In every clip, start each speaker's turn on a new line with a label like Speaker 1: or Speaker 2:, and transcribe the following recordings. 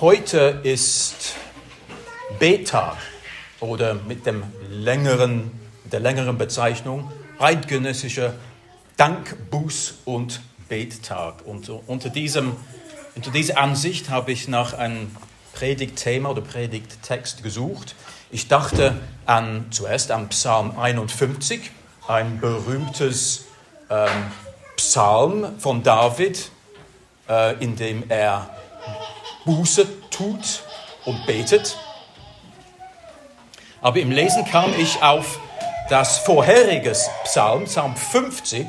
Speaker 1: Heute ist Betag oder mit dem längeren, der längeren Bezeichnung eidgenössischer Dank, Buß und Bettag. Und unter, diesem, unter dieser Ansicht habe ich nach einem Predigtthema oder Predigttext gesucht. Ich dachte an, zuerst an Psalm 51, ein berühmtes ähm, Psalm von David, äh, in dem er Buße tut und betet. Aber im Lesen kam ich auf das vorherige Psalm, Psalm 50,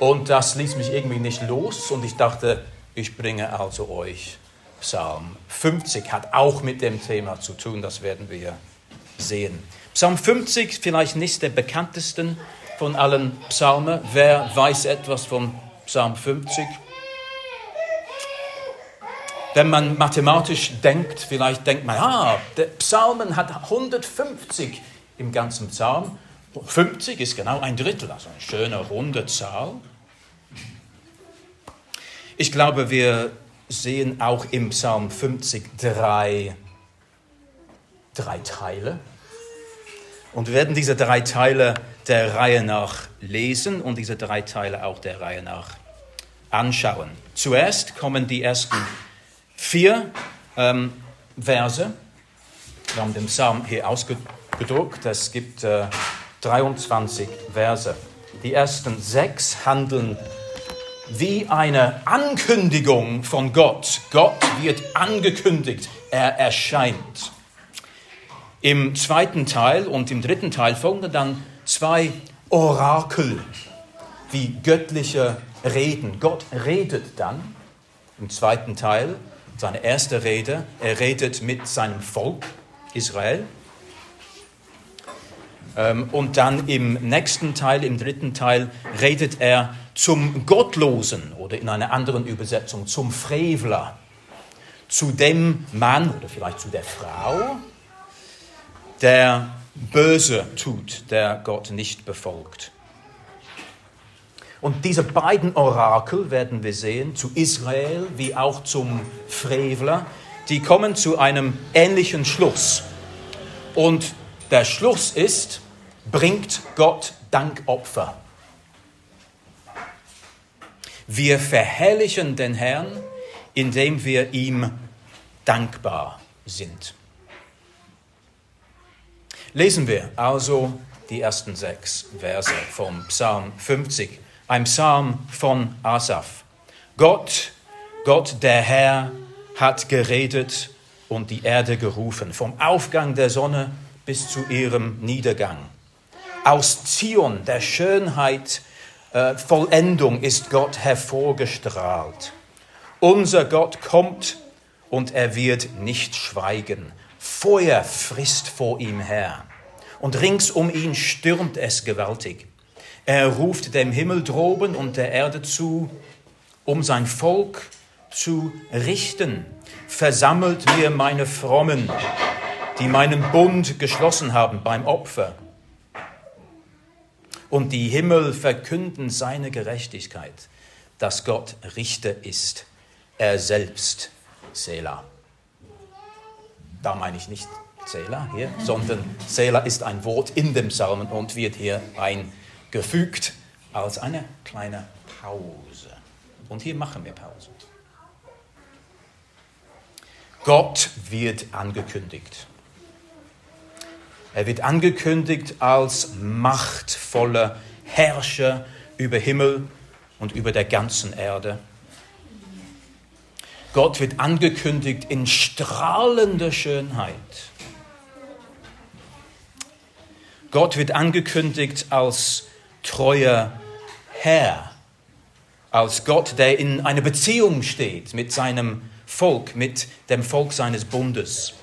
Speaker 1: und das ließ mich irgendwie nicht los und ich dachte, ich bringe also euch Psalm 50, hat auch mit dem Thema zu tun, das werden wir sehen. Psalm 50, vielleicht nicht der bekanntesten von allen Psalmen. Wer weiß etwas von Psalm 50? Wenn man mathematisch denkt, vielleicht denkt man, ah, der Psalmen hat 150 im ganzen Psalm. 50 ist genau ein Drittel, also eine schöne runde Zahl. Ich glaube, wir sehen auch im Psalm 50 drei, drei Teile. Und wir werden diese drei Teile der Reihe nach lesen und diese drei Teile auch der Reihe nach anschauen. Zuerst kommen die ersten vier ähm, Verse. Wir haben den Psalm hier ausgedruckt. Es gibt äh, 23 Verse. Die ersten sechs handeln wie eine Ankündigung von Gott. Gott wird angekündigt, er erscheint. Im zweiten Teil und im dritten Teil folgen dann zwei Orakel, wie göttliche Reden. Gott redet dann im zweiten Teil seine erste Rede. Er redet mit seinem Volk Israel. Ähm, und dann im nächsten Teil, im dritten Teil, redet er zum Gottlosen oder in einer anderen Übersetzung zum Frevler, zu dem Mann oder vielleicht zu der Frau, der Böse tut, der Gott nicht befolgt. Und diese beiden Orakel werden wir sehen, zu Israel wie auch zum Frevler, die kommen zu einem ähnlichen Schluss. Und der Schluss ist, bringt Gott Dankopfer. Wir verherrlichen den Herrn, indem wir ihm dankbar sind. Lesen wir also die ersten sechs Verse vom Psalm 50 ein Psalm von Asaph. Gott, Gott der Herr hat geredet und die Erde gerufen, vom Aufgang der Sonne bis zu ihrem Niedergang. Aus Zion, der Schönheit, äh, Vollendung ist Gott hervorgestrahlt. Unser Gott kommt und er wird nicht schweigen. Feuer frisst vor ihm her und rings um ihn stürmt es gewaltig. Er ruft dem Himmel droben und der Erde zu, um sein Volk zu richten. Versammelt mir meine Frommen, die meinen Bund geschlossen haben beim Opfer. Und die Himmel verkünden seine Gerechtigkeit, dass Gott Richter ist, er selbst, Selah. Da meine ich nicht Selah hier, sondern Selah ist ein Wort in dem Psalmen und wird hier ein gefügt als eine kleine Pause. Und hier machen wir Pause. Gott wird angekündigt. Er wird angekündigt als machtvoller Herrscher über Himmel und über der ganzen Erde. Gott wird angekündigt in strahlender Schönheit. Gott wird angekündigt als treuer Herr, als Gott, der in einer Beziehung steht mit seinem Volk, mit dem Volk seines Bundes.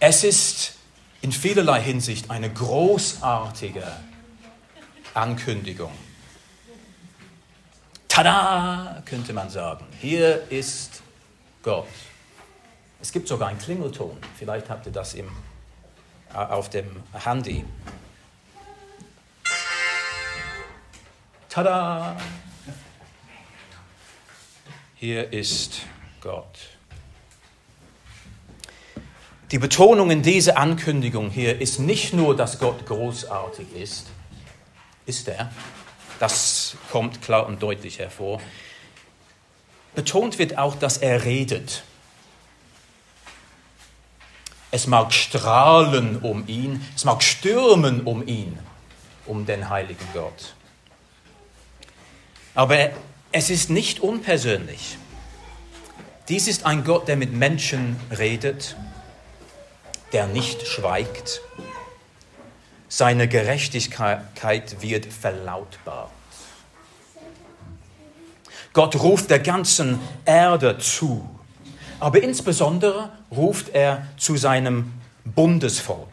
Speaker 1: Es ist in vielerlei Hinsicht eine großartige Ankündigung. Tada, könnte man sagen. Hier ist Gott. Es gibt sogar einen Klingelton. Vielleicht habt ihr das im, auf dem Handy. Tada! Hier ist Gott. Die Betonung in dieser Ankündigung hier ist nicht nur, dass Gott großartig ist, ist er, das kommt klar und deutlich hervor. Betont wird auch, dass er redet. Es mag strahlen um ihn, es mag stürmen um ihn, um den heiligen Gott. Aber es ist nicht unpersönlich. Dies ist ein Gott, der mit Menschen redet, der nicht schweigt. Seine Gerechtigkeit wird verlautbart. Gott ruft der ganzen Erde zu, aber insbesondere ruft er zu seinem Bundesvolk.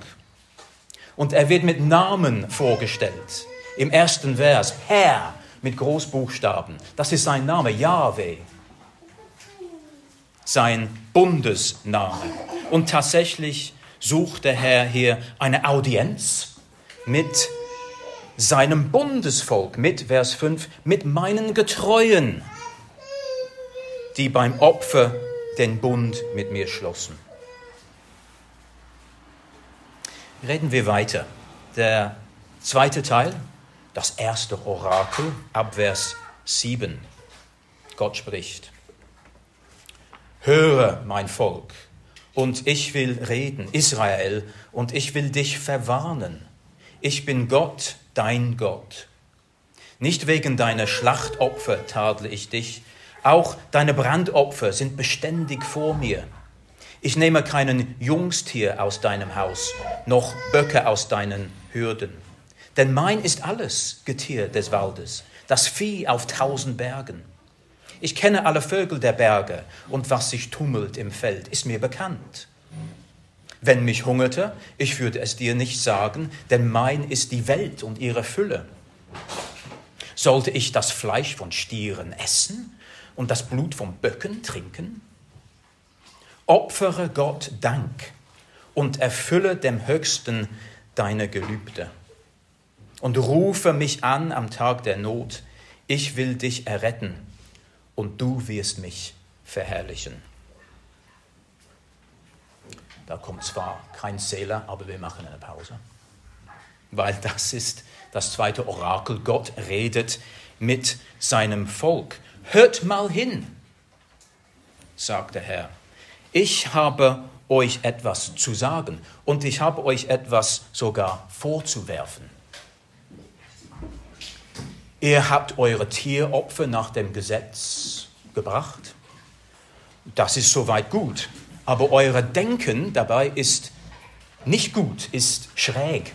Speaker 1: Und er wird mit Namen vorgestellt. Im ersten Vers, Herr mit Großbuchstaben. Das ist sein Name, Yahweh. Sein Bundesname. Und tatsächlich sucht der Herr hier eine Audienz mit seinem Bundesvolk, mit Vers 5, mit meinen Getreuen, die beim Opfer den Bund mit mir schlossen. Reden wir weiter. Der zweite Teil, das erste Orakel, ab Vers 7. Gott spricht. Höre, mein Volk, und ich will reden, Israel, und ich will dich verwarnen. Ich bin Gott, dein Gott. Nicht wegen deiner Schlachtopfer tadle ich dich, auch deine Brandopfer sind beständig vor mir. Ich nehme keinen Jungstier aus deinem Haus, noch Böcke aus deinen Hürden. Denn mein ist alles Getier des Waldes, das Vieh auf tausend Bergen. Ich kenne alle Vögel der Berge, und was sich tummelt im Feld, ist mir bekannt. Wenn mich hungerte, ich würde es dir nicht sagen, denn mein ist die Welt und ihre Fülle. Sollte ich das Fleisch von Stieren essen und das Blut von Böcken trinken? Opfere Gott Dank und erfülle dem Höchsten deine Gelübde. Und rufe mich an am Tag der Not, ich will dich erretten und du wirst mich verherrlichen. Da kommt zwar kein Zähler, aber wir machen eine Pause. Weil das ist das zweite Orakel. Gott redet mit seinem Volk. Hört mal hin, sagt der Herr. Ich habe euch etwas zu sagen und ich habe euch etwas sogar vorzuwerfen. Ihr habt eure Tieropfer nach dem Gesetz gebracht. Das ist soweit gut. Aber euer Denken dabei ist nicht gut, ist schräg.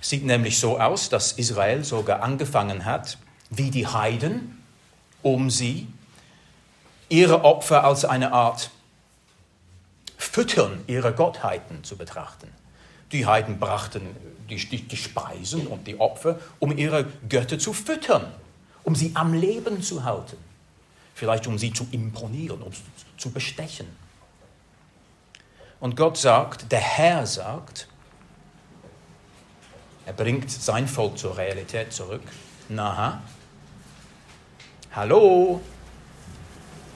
Speaker 1: Sieht nämlich so aus, dass Israel sogar angefangen hat, wie die Heiden, um sie, ihre Opfer als eine Art Füttern ihrer Gottheiten zu betrachten. Die Heiden brachten die, die, die Speisen und die Opfer, um ihre Götter zu füttern, um sie am Leben zu halten, vielleicht um sie zu imponieren, um zu bestechen. Und Gott sagt, der Herr sagt, er bringt sein Volk zur Realität zurück. Na, hallo,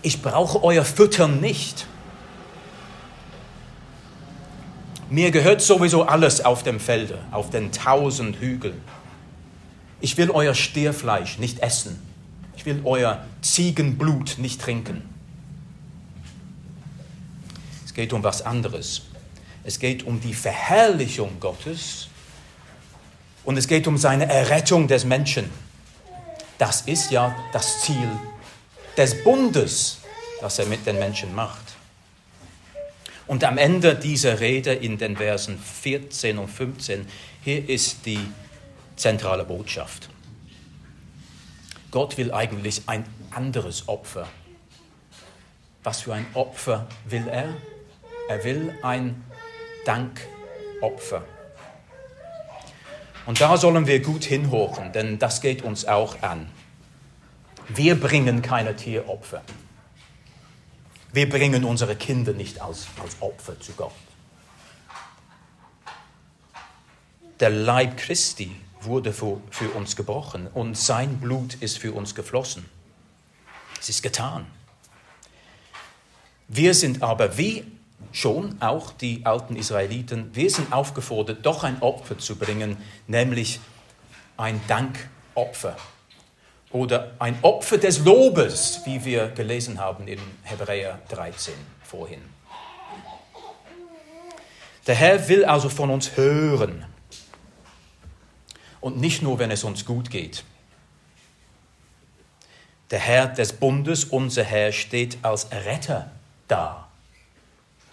Speaker 1: ich brauche euer Füttern nicht. Mir gehört sowieso alles auf dem Felde, auf den tausend Hügeln. Ich will euer Stierfleisch nicht essen. Ich will euer Ziegenblut nicht trinken. Es geht um was anderes. Es geht um die Verherrlichung Gottes und es geht um seine Errettung des Menschen. Das ist ja das Ziel des Bundes, das er mit den Menschen macht. Und am Ende dieser Rede in den Versen 14 und 15, hier ist die zentrale Botschaft. Gott will eigentlich ein anderes Opfer. Was für ein Opfer will er? Er will ein Dankopfer. Und da sollen wir gut hinhochen, denn das geht uns auch an. Wir bringen keine Tieropfer. Wir bringen unsere Kinder nicht als, als Opfer zu Gott. Der Leib Christi wurde für, für uns gebrochen und sein Blut ist für uns geflossen. Es ist getan. Wir sind aber wie schon auch die alten Israeliten, wir sind aufgefordert, doch ein Opfer zu bringen, nämlich ein Dankopfer oder ein Opfer des Lobes, wie wir gelesen haben in Hebräer 13 vorhin. Der Herr will also von uns hören und nicht nur, wenn es uns gut geht. Der Herr des Bundes, unser Herr, steht als Retter da.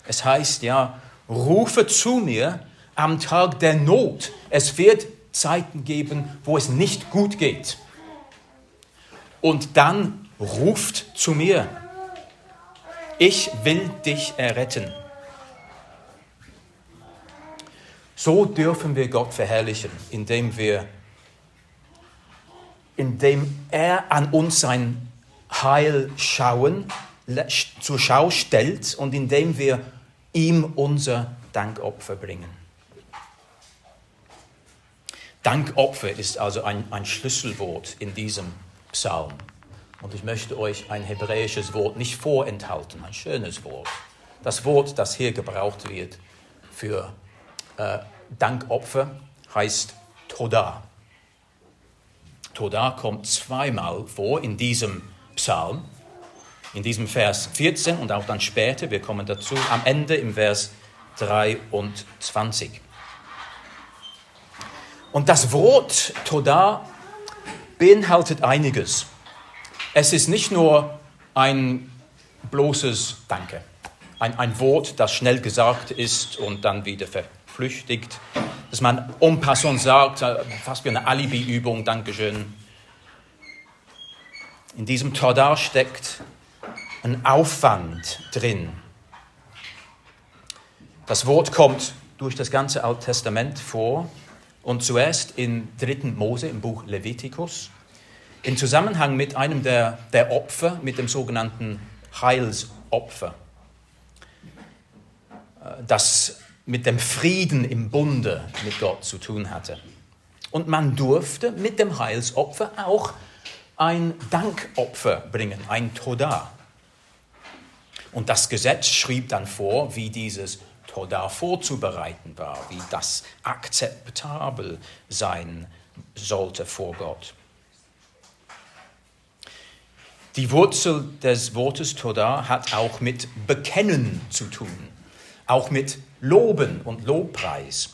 Speaker 1: Es heißt ja, rufe zu mir am Tag der Not. Es wird Zeiten geben, wo es nicht gut geht. Und dann ruft zu mir. Ich will dich erretten. So dürfen wir Gott verherrlichen, indem wir indem er an uns sein Heil schauen, zur Schau stellt und indem wir ihm unser Dankopfer bringen. Dankopfer ist also ein, ein Schlüsselwort in diesem Psalm. Und ich möchte euch ein hebräisches Wort nicht vorenthalten, ein schönes Wort. Das Wort, das hier gebraucht wird für äh, Dankopfer, heißt Toda. Toda kommt zweimal vor in diesem Psalm, in diesem Vers 14 und auch dann später, wir kommen dazu, am Ende im Vers 23. Und das Wort Toda beinhaltet einiges. Es ist nicht nur ein bloßes Danke, ein, ein Wort, das schnell gesagt ist und dann wieder verflüchtigt, dass man en passant sagt, äh, fast wie eine Alibi-Übung, Dankeschön. In diesem Todar steckt ein Aufwand drin. Das Wort kommt durch das ganze Alte Testament vor und zuerst in 3. Mose im Buch Levitikus im Zusammenhang mit einem der, der Opfer, mit dem sogenannten Heilsopfer, äh, das mit dem Frieden im Bunde mit Gott zu tun hatte. Und man durfte mit dem Heilsopfer auch ein Dankopfer bringen, ein Toda. Und das Gesetz schrieb dann vor, wie dieses Toda vorzubereiten war, wie das akzeptabel sein sollte vor Gott. Die Wurzel des Wortes Toda hat auch mit Bekennen zu tun, auch mit Loben und Lobpreis.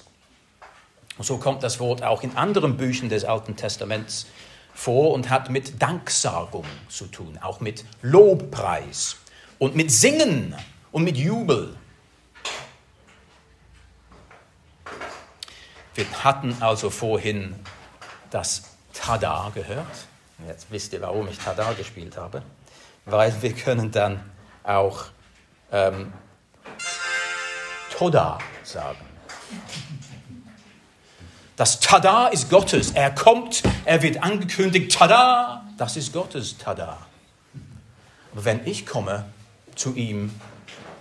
Speaker 1: Und so kommt das Wort auch in anderen Büchern des Alten Testaments vor und hat mit Danksagung zu tun, auch mit Lobpreis und mit Singen und mit Jubel. Wir hatten also vorhin das Tada gehört. Jetzt wisst ihr, warum ich Tada gespielt habe. Weil wir können dann auch ähm, Toda sagen. Das Tada ist Gottes. Er kommt, er wird angekündigt. Tada, das ist Gottes Tada. Aber wenn ich komme zu ihm,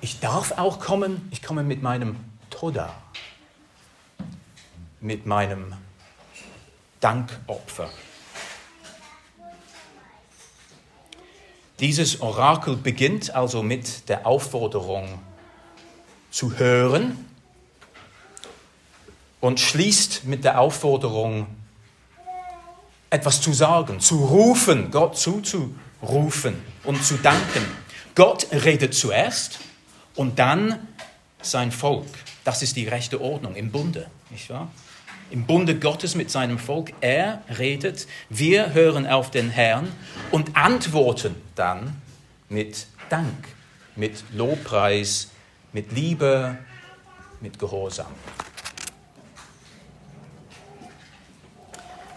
Speaker 1: ich darf auch kommen, ich komme mit meinem Toda mit meinem Dankopfer. Dieses Orakel beginnt also mit der Aufforderung zu hören und schließt mit der Aufforderung, etwas zu sagen, zu rufen, Gott zuzurufen und zu danken. Gott redet zuerst und dann sein Volk. Das ist die rechte Ordnung im Bunde, nicht wahr? Im Bunde Gottes mit seinem Volk. Er redet, wir hören auf den Herrn und antworten dann mit Dank, mit Lobpreis, mit Liebe, mit Gehorsam.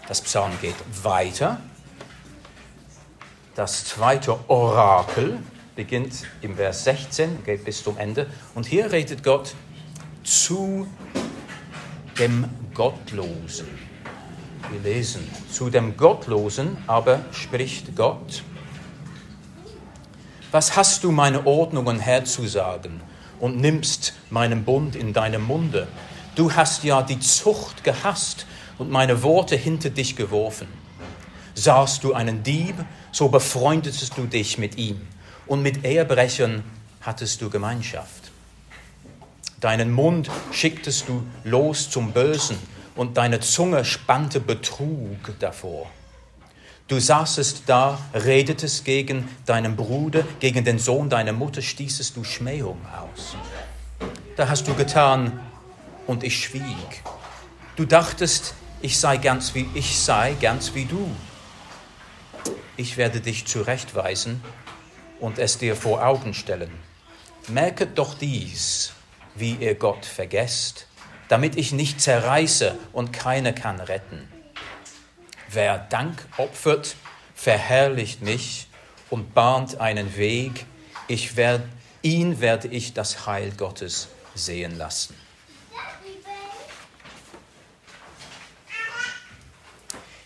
Speaker 1: Das Psalm geht weiter. Das zweite Orakel beginnt im Vers 16, geht bis zum Ende. Und hier redet Gott zu dem Gottlosen. Wir lesen, zu dem Gottlosen aber spricht Gott, was hast du meine Ordnungen herzusagen und nimmst meinen Bund in deinem Munde? Du hast ja die Zucht gehasst und meine Worte hinter dich geworfen. Sahst du einen Dieb, so befreundetest du dich mit ihm, und mit Ehebrechern hattest du Gemeinschaft. Deinen Mund schicktest du los zum Bösen und deine Zunge spannte Betrug davor. Du saßest da, redetest gegen deinen Bruder, gegen den Sohn deiner Mutter, stießest du Schmähung aus. Da hast du getan, und ich schwieg. Du dachtest, ich sei ganz wie ich sei, ganz wie du. Ich werde dich zurechtweisen und es dir vor Augen stellen. Merket doch dies, wie ihr Gott vergesst, damit ich nicht zerreiße und keiner kann retten. Wer Dank opfert, verherrlicht mich und bahnt einen Weg. Ich werd, ihn werde ich das Heil Gottes sehen lassen.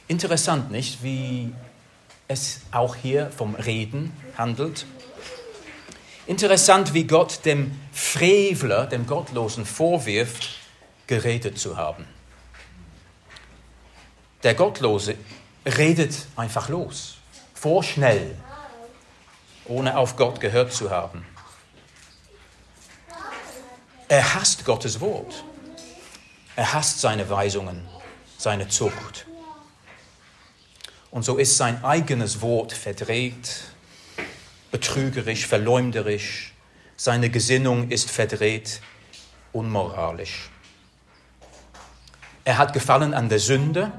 Speaker 1: Interessant nicht, wie es auch hier vom Reden handelt. Interessant, wie Gott dem Frevler, dem Gottlosen vorwirft, geredet zu haben. Der Gottlose redet einfach los, vorschnell, ohne auf Gott gehört zu haben. Er hasst Gottes Wort. Er hasst seine Weisungen, seine Zucht. Und so ist sein eigenes Wort verdreht, betrügerisch, verleumderisch. Seine Gesinnung ist verdreht, unmoralisch. Er hat Gefallen an der Sünde,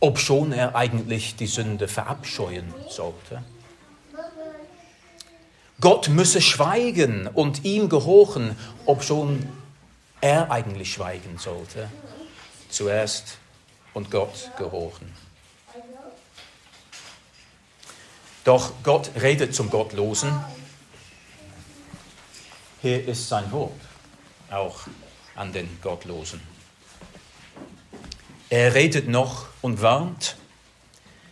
Speaker 1: obschon er eigentlich die Sünde verabscheuen sollte. Gott müsse schweigen und ihm gehorchen, obschon er eigentlich schweigen sollte. Zuerst und Gott gehorchen. Doch Gott redet zum Gottlosen. Hier ist sein Wort, auch an den Gottlosen. Er redet noch und warnt,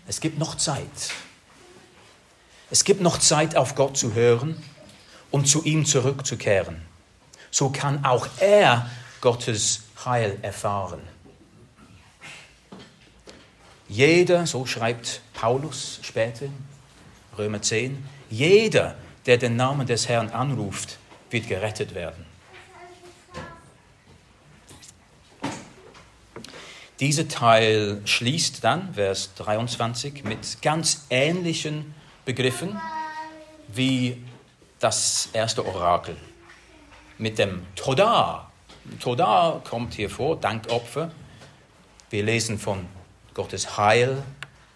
Speaker 1: es gibt noch Zeit. Es gibt noch Zeit, auf Gott zu hören und zu ihm zurückzukehren. So kann auch er Gottes Heil erfahren. Jeder, so schreibt Paulus später, Römer 10, jeder, der den Namen des Herrn anruft, wird gerettet werden. Dieser Teil schließt dann, Vers 23, mit ganz ähnlichen Begriffen wie das erste Orakel. Mit dem Toda. Toda kommt hier vor, Dankopfer. Wir lesen von Gottes Heil,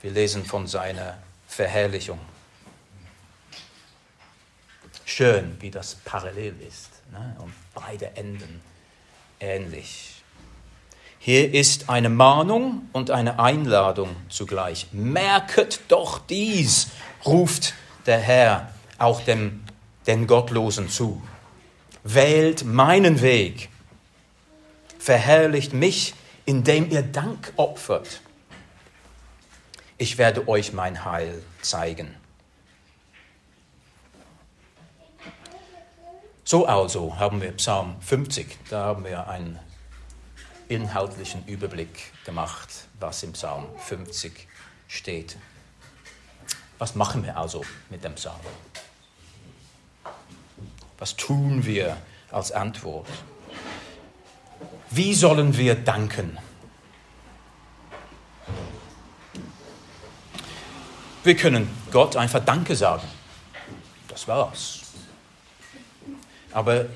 Speaker 1: wir lesen von seiner Verherrlichung. Schön, wie das parallel ist ne? und beide Enden ähnlich. Hier ist eine Mahnung und eine Einladung zugleich. Merket doch dies, ruft der Herr auch dem, den Gottlosen zu. Wählt meinen Weg, verherrlicht mich, indem ihr Dank opfert ich werde euch mein Heil zeigen. So also haben wir Psalm 50, da haben wir einen inhaltlichen Überblick gemacht, was im Psalm 50 steht. Was machen wir also mit dem Psalm? Was tun wir als Antwort? Wie sollen wir danken? Wir können Gott einfach Danke sagen. Das war's. Aber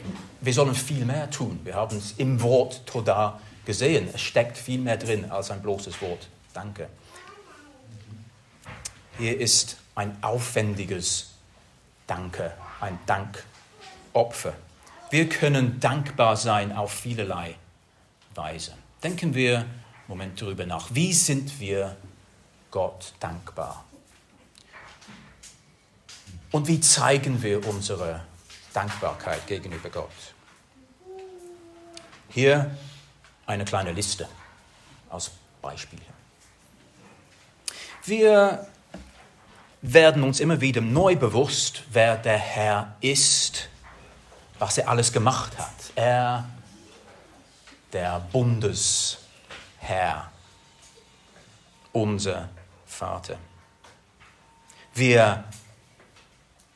Speaker 1: wir sollen viel mehr tun. Wir haben es im Wort Toda gesehen. Es steckt viel mehr drin als ein bloßes Wort Danke. Hier ist ein aufwendiges Danke, ein Dankopfer. Wir können dankbar sein auf vielerlei Weise. Denken wir einen Moment darüber nach. Wie sind wir Gott dankbar? Und wie zeigen wir unsere Dankbarkeit gegenüber Gott? Hier eine kleine Liste als Beispiel. Wir werden uns immer wieder neu bewusst, wer der Herr ist, was er alles gemacht hat. Er, der Bundesherr, unser Vater. Wir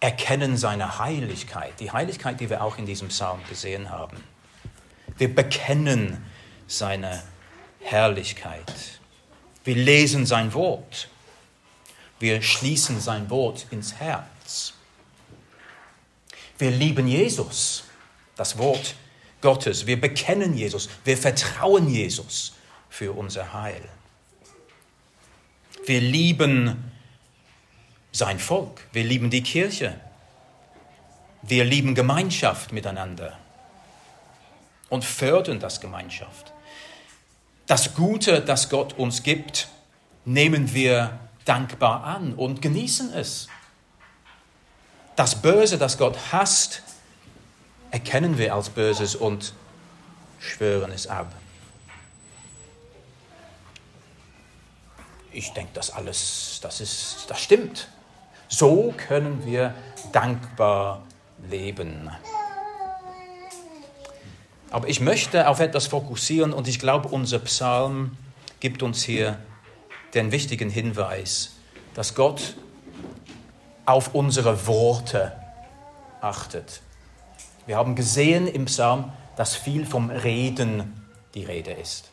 Speaker 1: erkennen seine Heiligkeit, die Heiligkeit, die wir auch in diesem Psalm gesehen haben. Wir bekennen seine Herrlichkeit. Wir lesen sein Wort. Wir schließen sein Wort ins Herz. Wir lieben Jesus, das Wort Gottes. Wir bekennen Jesus. Wir vertrauen Jesus für unser Heil. Wir lieben sein Volk. Wir lieben die Kirche. Wir lieben Gemeinschaft miteinander und fördern das Gemeinschaft. Das Gute, das Gott uns gibt, nehmen wir dankbar an und genießen es. Das Böse, das Gott hasst, erkennen wir als Böses und schwören es ab. Ich denke, das alles, das ist, das stimmt. So können wir dankbar leben. Aber ich möchte auf etwas fokussieren und ich glaube, unser Psalm gibt uns hier den wichtigen Hinweis, dass Gott auf unsere Worte achtet. Wir haben gesehen im Psalm, dass viel vom Reden die Rede ist.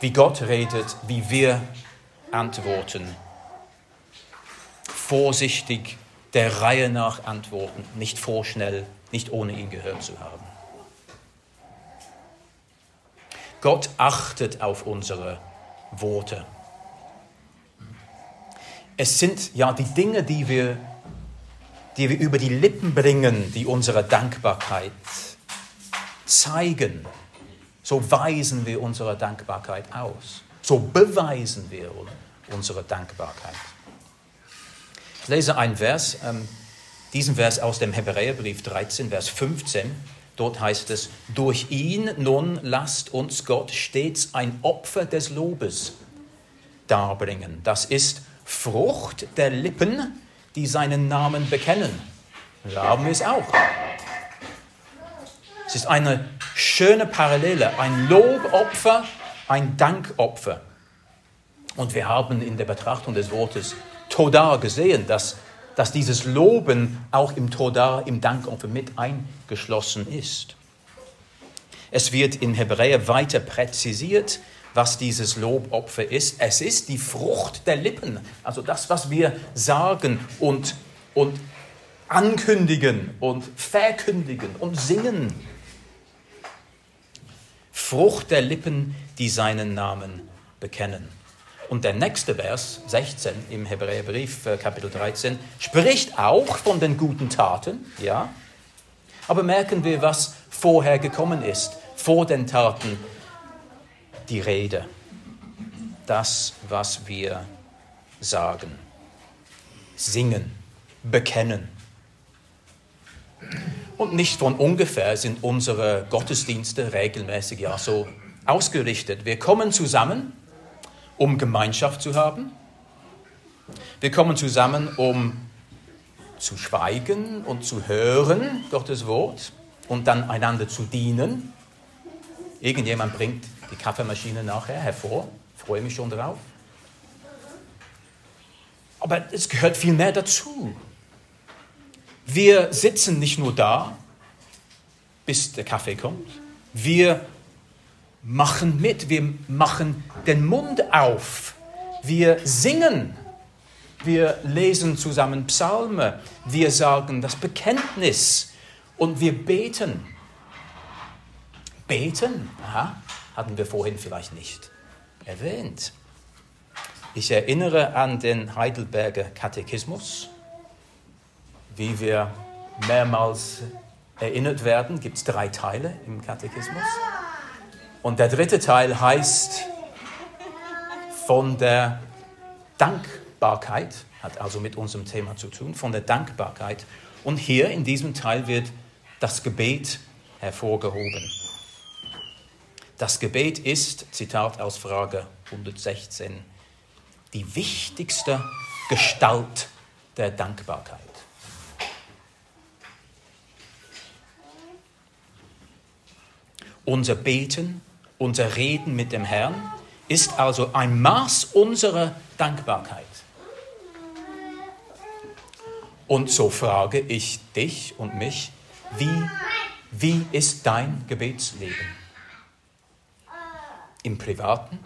Speaker 1: Wie Gott redet, wie wir antworten vorsichtig der Reihe nach antworten, nicht vorschnell, nicht ohne ihn gehört zu haben. Gott achtet auf unsere Worte. Es sind ja die Dinge, die wir, die wir über die Lippen bringen, die unsere Dankbarkeit zeigen. So weisen wir unsere Dankbarkeit aus. So beweisen wir unsere Dankbarkeit. Ich lese einen Vers, ähm, diesen Vers aus dem Hebräerbrief 13, Vers 15. Dort heißt es, durch ihn nun lasst uns Gott stets ein Opfer des Lobes darbringen. Das ist Frucht der Lippen, die seinen Namen bekennen. Da haben wir es auch. Es ist eine schöne Parallele, ein Lobopfer, ein Dankopfer. Und wir haben in der Betrachtung des Wortes Todar gesehen, dass, dass dieses Loben auch im Todar, im Dankopfer mit eingeschlossen ist. Es wird in Hebräer weiter präzisiert, was dieses Lobopfer ist. Es ist die Frucht der Lippen, also das, was wir sagen und, und ankündigen und verkündigen und singen. Frucht der Lippen, die seinen Namen bekennen. Und der nächste Vers, 16 im Hebräerbrief, äh, Kapitel 13, spricht auch von den guten Taten, ja. Aber merken wir, was vorher gekommen ist, vor den Taten, die Rede, das, was wir sagen, singen, bekennen. Und nicht von ungefähr sind unsere Gottesdienste regelmäßig ja so ausgerichtet. Wir kommen zusammen um Gemeinschaft zu haben. Wir kommen zusammen, um zu schweigen und zu hören Gottes Wort und dann einander zu dienen. Irgendjemand bringt die Kaffeemaschine nachher hervor. Freue mich schon darauf. Aber es gehört viel mehr dazu. Wir sitzen nicht nur da, bis der Kaffee kommt. Wir machen mit, wir machen den Mund auf, wir singen, wir lesen zusammen Psalme, wir sagen das Bekenntnis und wir beten. Beten, aha, hatten wir vorhin vielleicht nicht erwähnt. Ich erinnere an den Heidelberger Katechismus. Wie wir mehrmals erinnert werden, gibt es drei Teile im Katechismus. Und der dritte Teil heißt von der Dankbarkeit, hat also mit unserem Thema zu tun, von der Dankbarkeit. Und hier in diesem Teil wird das Gebet hervorgehoben. Das Gebet ist, Zitat aus Frage 116, die wichtigste Gestalt der Dankbarkeit. Unser Beten unser Reden mit dem Herrn ist also ein Maß unserer Dankbarkeit. Und so frage ich dich und mich, wie, wie ist dein Gebetsleben? Im Privaten?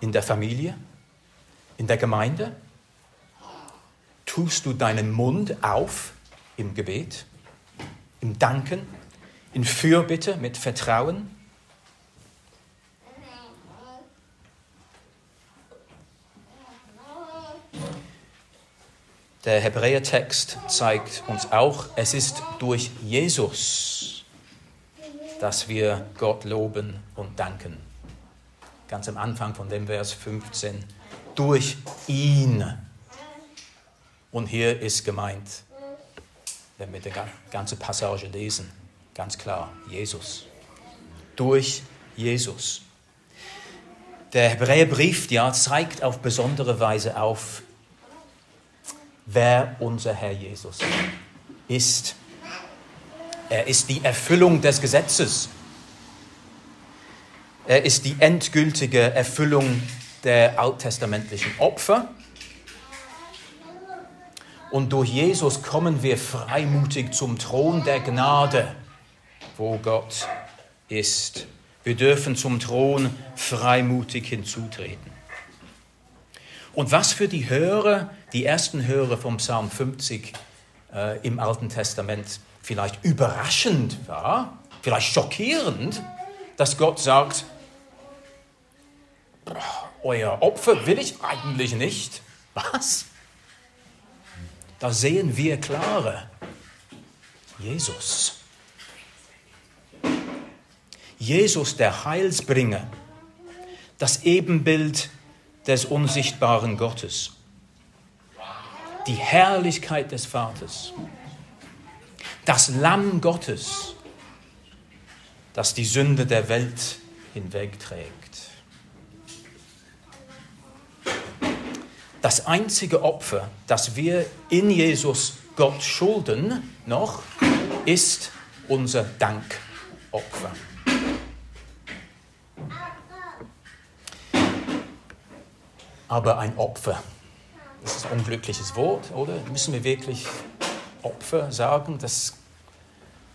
Speaker 1: In der Familie? In der Gemeinde? Tust du deinen Mund auf im Gebet? Im Danken? In Fürbitte mit Vertrauen? Der Hebräertext zeigt uns auch, es ist durch Jesus, dass wir Gott loben und danken. Ganz am Anfang von dem Vers 15. Durch ihn. Und hier ist gemeint, wenn wir die ganze Passage lesen, ganz klar, Jesus. Durch Jesus. Der Hebräerbrief ja, zeigt auf besondere Weise auf, wer unser Herr Jesus ist. Er ist die Erfüllung des Gesetzes. Er ist die endgültige Erfüllung der alttestamentlichen Opfer. Und durch Jesus kommen wir freimutig zum Thron der Gnade, wo Gott ist. Wir dürfen zum Thron freimutig hinzutreten. Und was für die Hörer, die ersten Hörer vom Psalm 50 äh, im Alten Testament vielleicht überraschend war, vielleicht schockierend, dass Gott sagt, euer Opfer will ich eigentlich nicht. Was? Da sehen wir klarer. Jesus. Jesus, der Heilsbringer, das Ebenbild des unsichtbaren Gottes. Die Herrlichkeit des Vaters. Das Lamm Gottes, das die Sünde der Welt hinwegträgt. Das einzige Opfer, das wir in Jesus Gott schulden noch, ist unser Dankopfer. Aber ein Opfer. Das ist ein unglückliches Wort, oder? Müssen wir wirklich Opfer sagen? Das,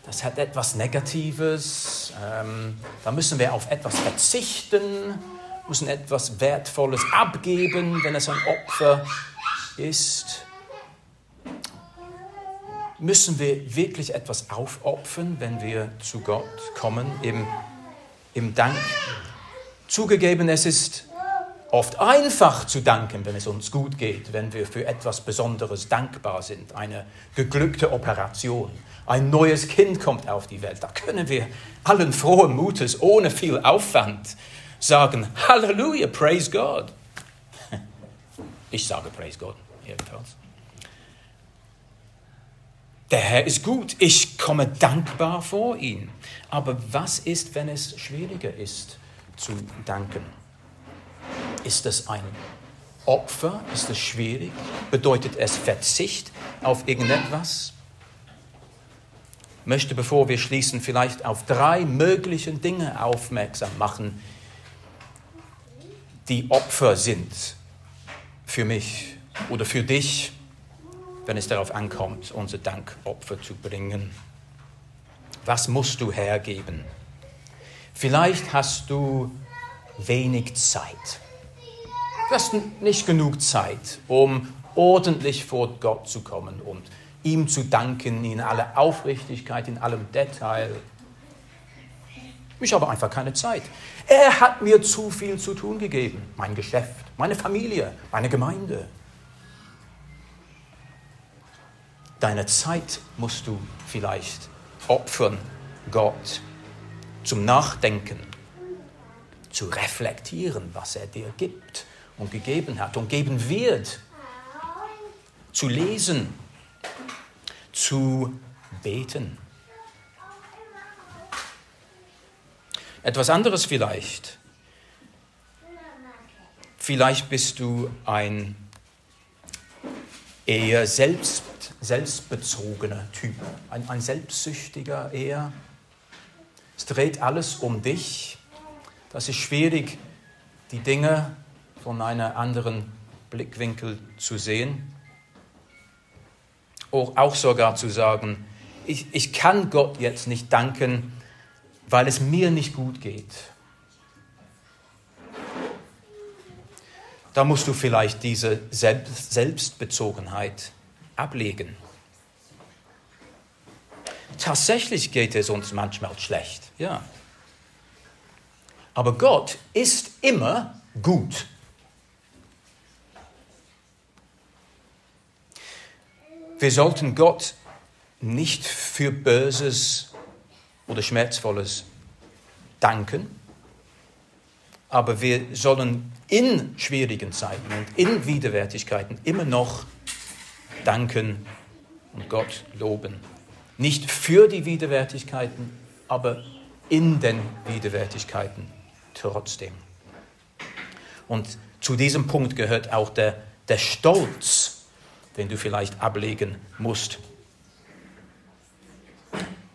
Speaker 1: das hat etwas Negatives. Ähm, da müssen wir auf etwas verzichten, müssen etwas Wertvolles abgeben, wenn es ein Opfer ist. Müssen wir wirklich etwas aufopfern, wenn wir zu Gott kommen im, im Dank? Zugegeben, es ist oft einfach zu danken, wenn es uns gut geht, wenn wir für etwas Besonderes dankbar sind. Eine geglückte Operation, ein neues Kind kommt auf die Welt. Da können wir allen frohen Mutes, ohne viel Aufwand sagen, Halleluja, praise God. Ich sage praise God, jedenfalls. Der Herr ist gut, ich komme dankbar vor ihn. Aber was ist, wenn es schwieriger ist zu danken? Ist es ein Opfer? Ist es schwierig? Bedeutet es Verzicht auf irgendetwas? Ich möchte, bevor wir schließen, vielleicht auf drei mögliche Dinge aufmerksam machen, die Opfer sind für mich oder für dich, wenn es darauf ankommt, unser Dankopfer zu bringen. Was musst du hergeben? Vielleicht hast du wenig Zeit. Du hast nicht genug Zeit, um ordentlich vor Gott zu kommen und ihm zu danken in aller Aufrichtigkeit, in allem Detail. Ich habe einfach keine Zeit. Er hat mir zu viel zu tun gegeben. Mein Geschäft, meine Familie, meine Gemeinde. Deine Zeit musst du vielleicht opfern, Gott, zum Nachdenken, zu reflektieren, was er dir gibt und gegeben hat und geben wird, zu lesen, zu beten. Etwas anderes vielleicht. Vielleicht bist du ein eher selbst, selbstbezogener Typ, ein, ein selbstsüchtiger eher. Es dreht alles um dich. Das ist schwierig, die Dinge von einem anderen Blickwinkel zu sehen. auch sogar zu sagen, ich, ich kann Gott jetzt nicht danken, weil es mir nicht gut geht. Da musst du vielleicht diese Selbstbezogenheit ablegen. Tatsächlich geht es uns manchmal schlecht, ja. Aber Gott ist immer gut. Wir sollten Gott nicht für Böses oder Schmerzvolles danken, aber wir sollen in schwierigen Zeiten und in Widerwärtigkeiten immer noch danken und Gott loben. Nicht für die Widerwärtigkeiten, aber in den Widerwärtigkeiten trotzdem. Und zu diesem Punkt gehört auch der, der Stolz, den du vielleicht ablegen musst.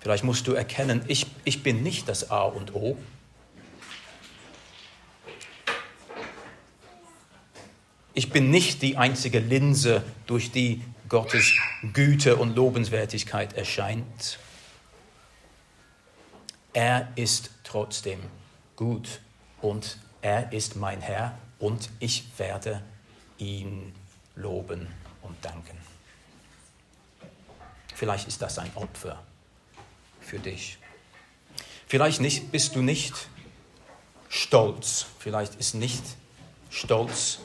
Speaker 1: Vielleicht musst du erkennen, ich, ich bin nicht das A und O. Ich bin nicht die einzige Linse, durch die Gottes Güte und Lobenswertigkeit erscheint. Er ist trotzdem gut und er ist mein Herr und ich werde ihn loben und danken. Vielleicht ist das ein Opfer für dich. Vielleicht nicht, bist du nicht stolz. Vielleicht ist nicht stolz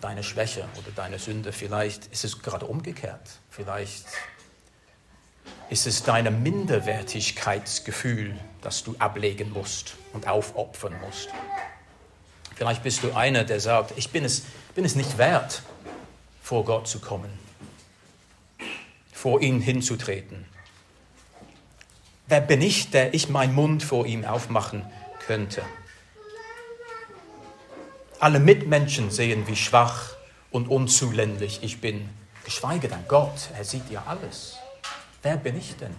Speaker 1: deine Schwäche oder deine Sünde. Vielleicht ist es gerade umgekehrt. Vielleicht ist es dein Minderwertigkeitsgefühl, das du ablegen musst und aufopfern musst. Vielleicht bist du einer, der sagt, ich bin es, bin es nicht wert, vor Gott zu kommen, vor ihn hinzutreten. Wer bin ich, der ich meinen Mund vor ihm aufmachen könnte? Alle Mitmenschen sehen, wie schwach und unzulänglich ich bin, geschweige denn Gott, er sieht ja alles. Wer bin ich denn?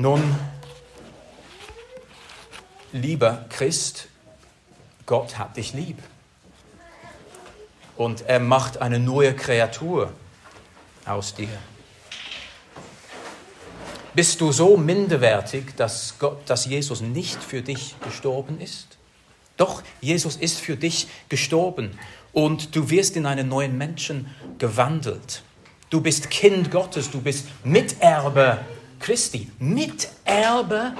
Speaker 1: Nun, lieber Christ, Gott hat dich lieb. Und er macht eine neue Kreatur aus dir. Bist du so minderwertig, dass, Gott, dass Jesus nicht für dich gestorben ist? Doch, Jesus ist für dich gestorben und du wirst in einen neuen Menschen gewandelt. Du bist Kind Gottes, du bist Miterbe Christi. Miterbe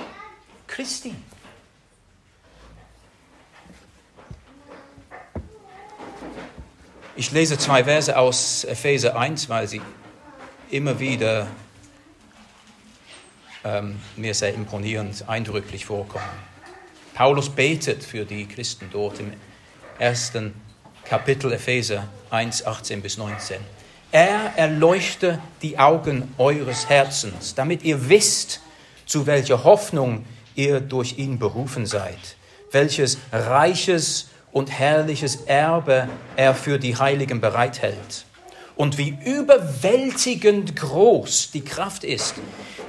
Speaker 1: Christi. Ich lese zwei Verse aus Epheser 1, weil sie immer wieder ähm, mir sehr imponierend, eindrücklich vorkommen. Paulus betet für die Christen dort im ersten Kapitel Epheser 1, 18 bis 19. Er erleuchte die Augen eures Herzens, damit ihr wisst, zu welcher Hoffnung ihr durch ihn berufen seid, welches reiches und herrliches Erbe er für die Heiligen bereithält und wie überwältigend groß die Kraft ist,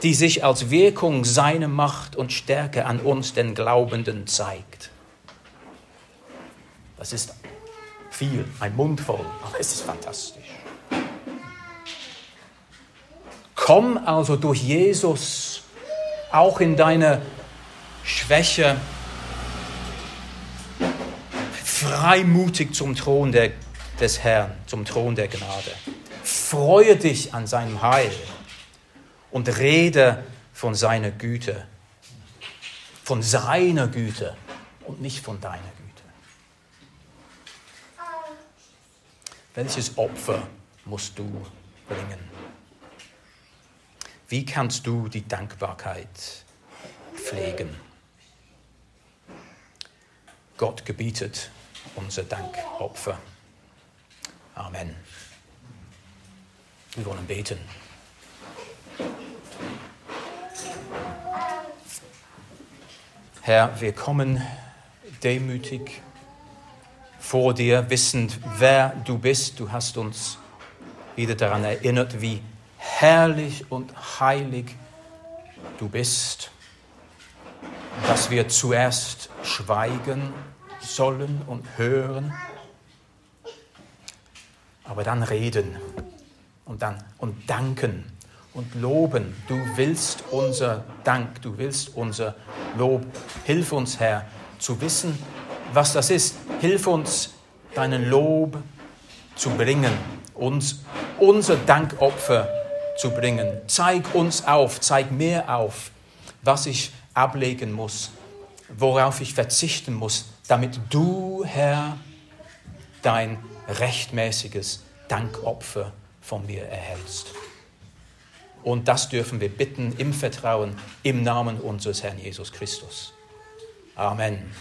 Speaker 1: die sich als Wirkung seiner Macht und Stärke an uns, den Glaubenden, zeigt. Das ist viel, ein Mund voll, aber es ist fantastisch. Komm also durch Jesus auch in deine Schwäche freimutig zum Thron der, des Herrn, zum Thron der Gnade. Freue dich an seinem Heil und rede von seiner Güte, von seiner Güte und nicht von deiner Güte. Welches Opfer musst du bringen? Wie kannst du die Dankbarkeit pflegen? Gott gebietet unser Dankopfer. Amen. Wir wollen beten. Herr, wir kommen demütig vor dir, wissend, wer du bist. Du hast uns wieder daran erinnert, wie herrlich und heilig du bist, dass wir zuerst schweigen sollen und hören aber dann reden und dann und danken und loben. Du willst unser Dank, du willst unser Lob. Hilf uns, Herr, zu wissen, was das ist. Hilf uns, deinen Lob zu bringen, uns unser Dankopfer zu bringen. Zeig uns auf, zeig mir auf, was ich ablegen muss, worauf ich verzichten muss, damit du, Herr, dein rechtmäßiges Dankopfer von mir erhältst. Und das dürfen wir bitten im Vertrauen, im Namen unseres Herrn Jesus Christus. Amen.